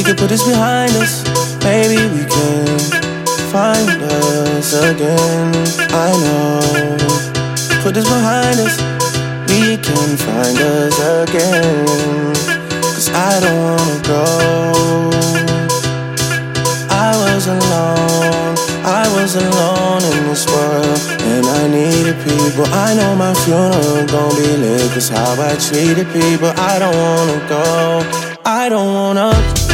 We can put this behind us. Maybe we can find us again. I know. Put this behind us. We can find us again. Cause I don't wanna go. I was alone. I was alone in this world. And I needed people. I know my funeral gon' be lit. Cause how I treated people. I don't wanna go. I don't wanna.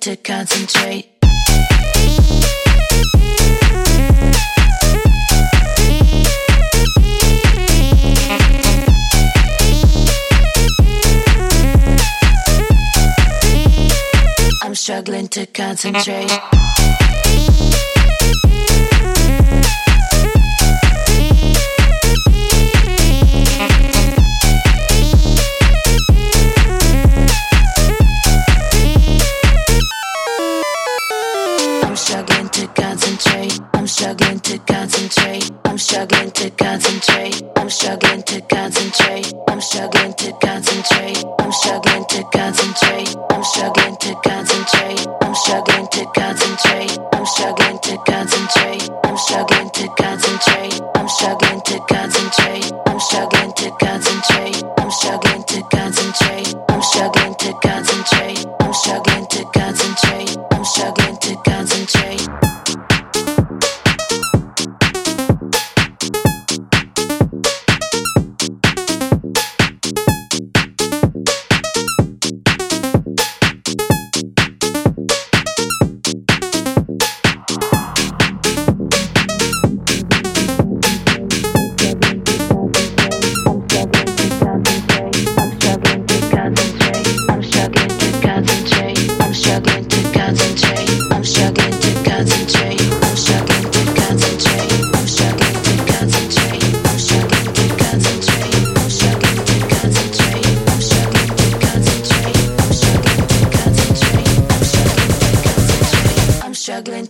To concentrate. I'm struggling to concentrate. Struggling to concentrate. I'm struggling to concentrate. I'm struggling to concentrate. I'm struggling to concentrate. I'm struggling to concentrate. I'm struggling to concentrate. I'm struggling to concentrate. I'm struggling to concentrate. I'm struggling to concentrate. I'm struggling to concentrate. I'm struggling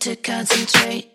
to concentrate.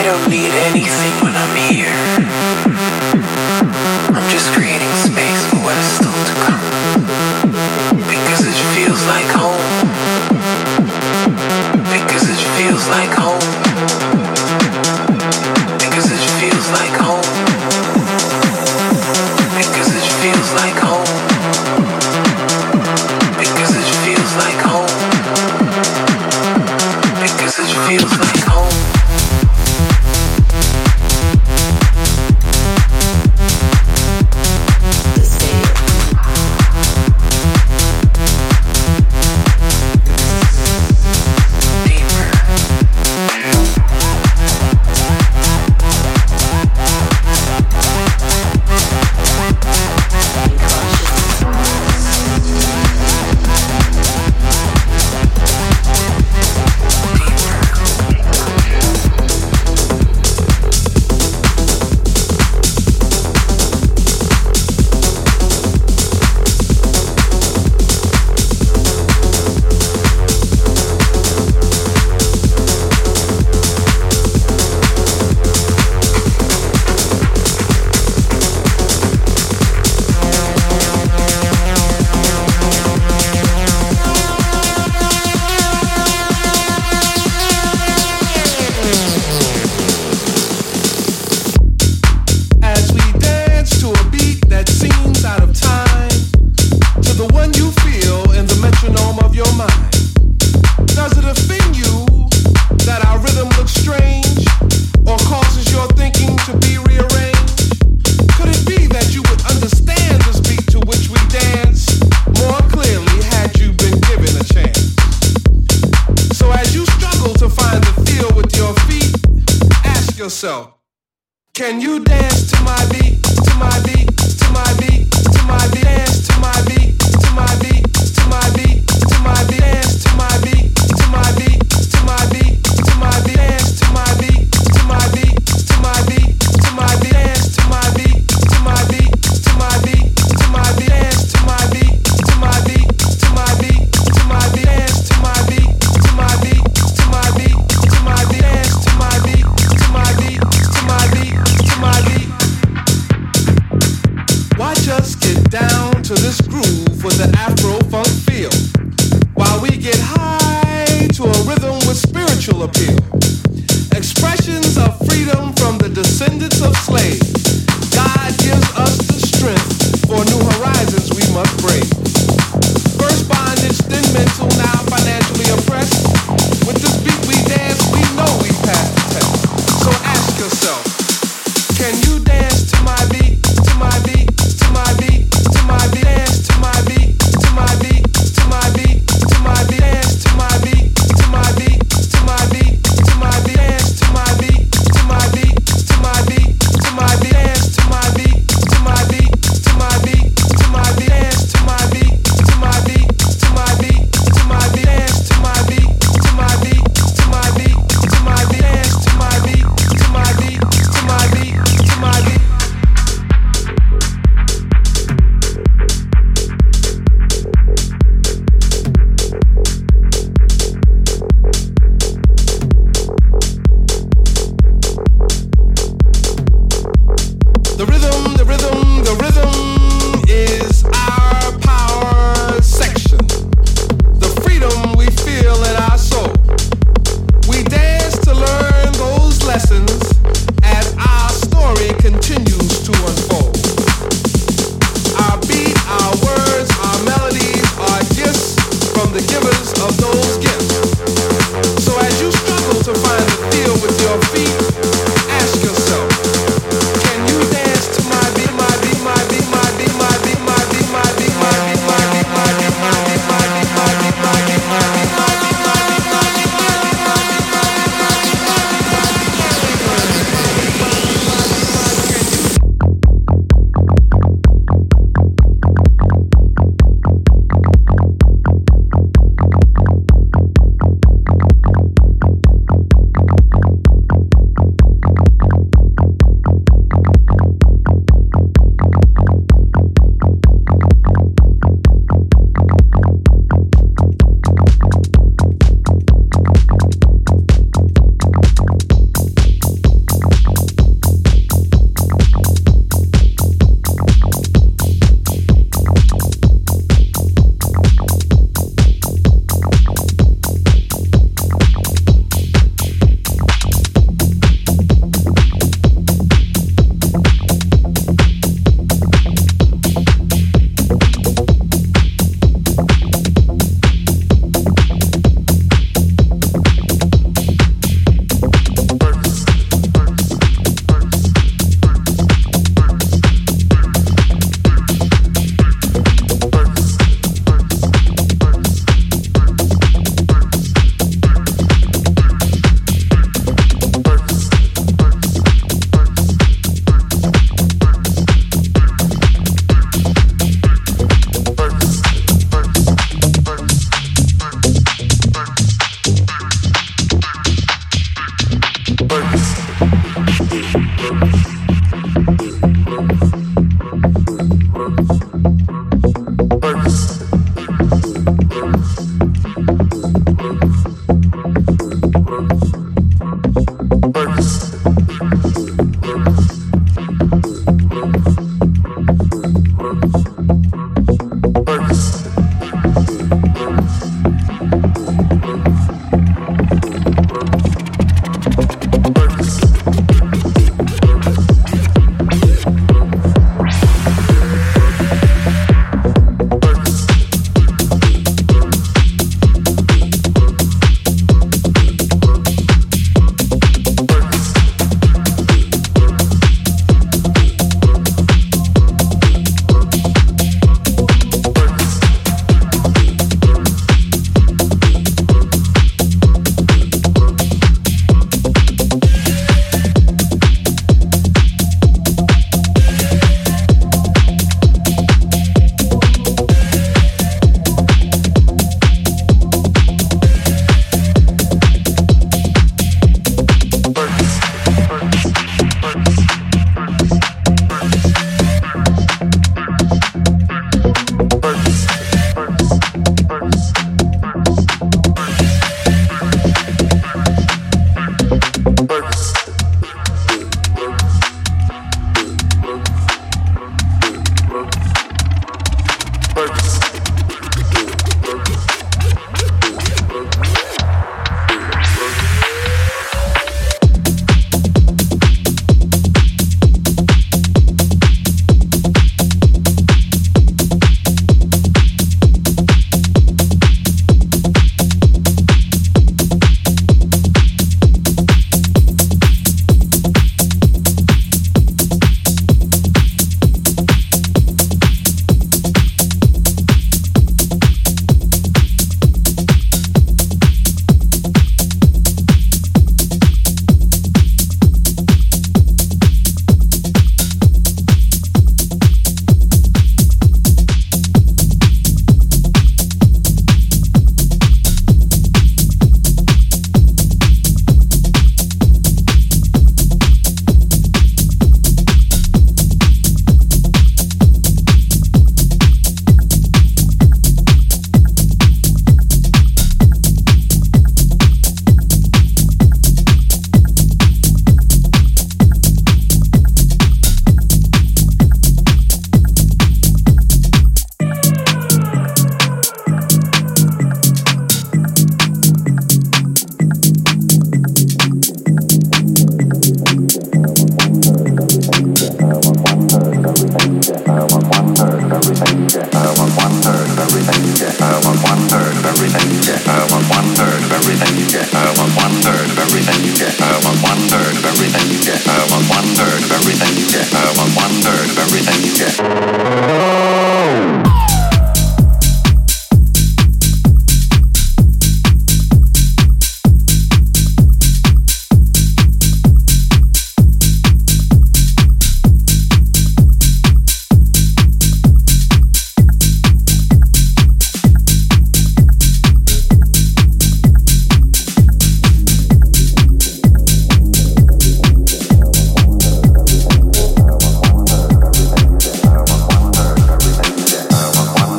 With this beat to which we dance? More clearly had you been given a chance? So as you struggle to find the feel with your feet, ask yourself: Can you dance,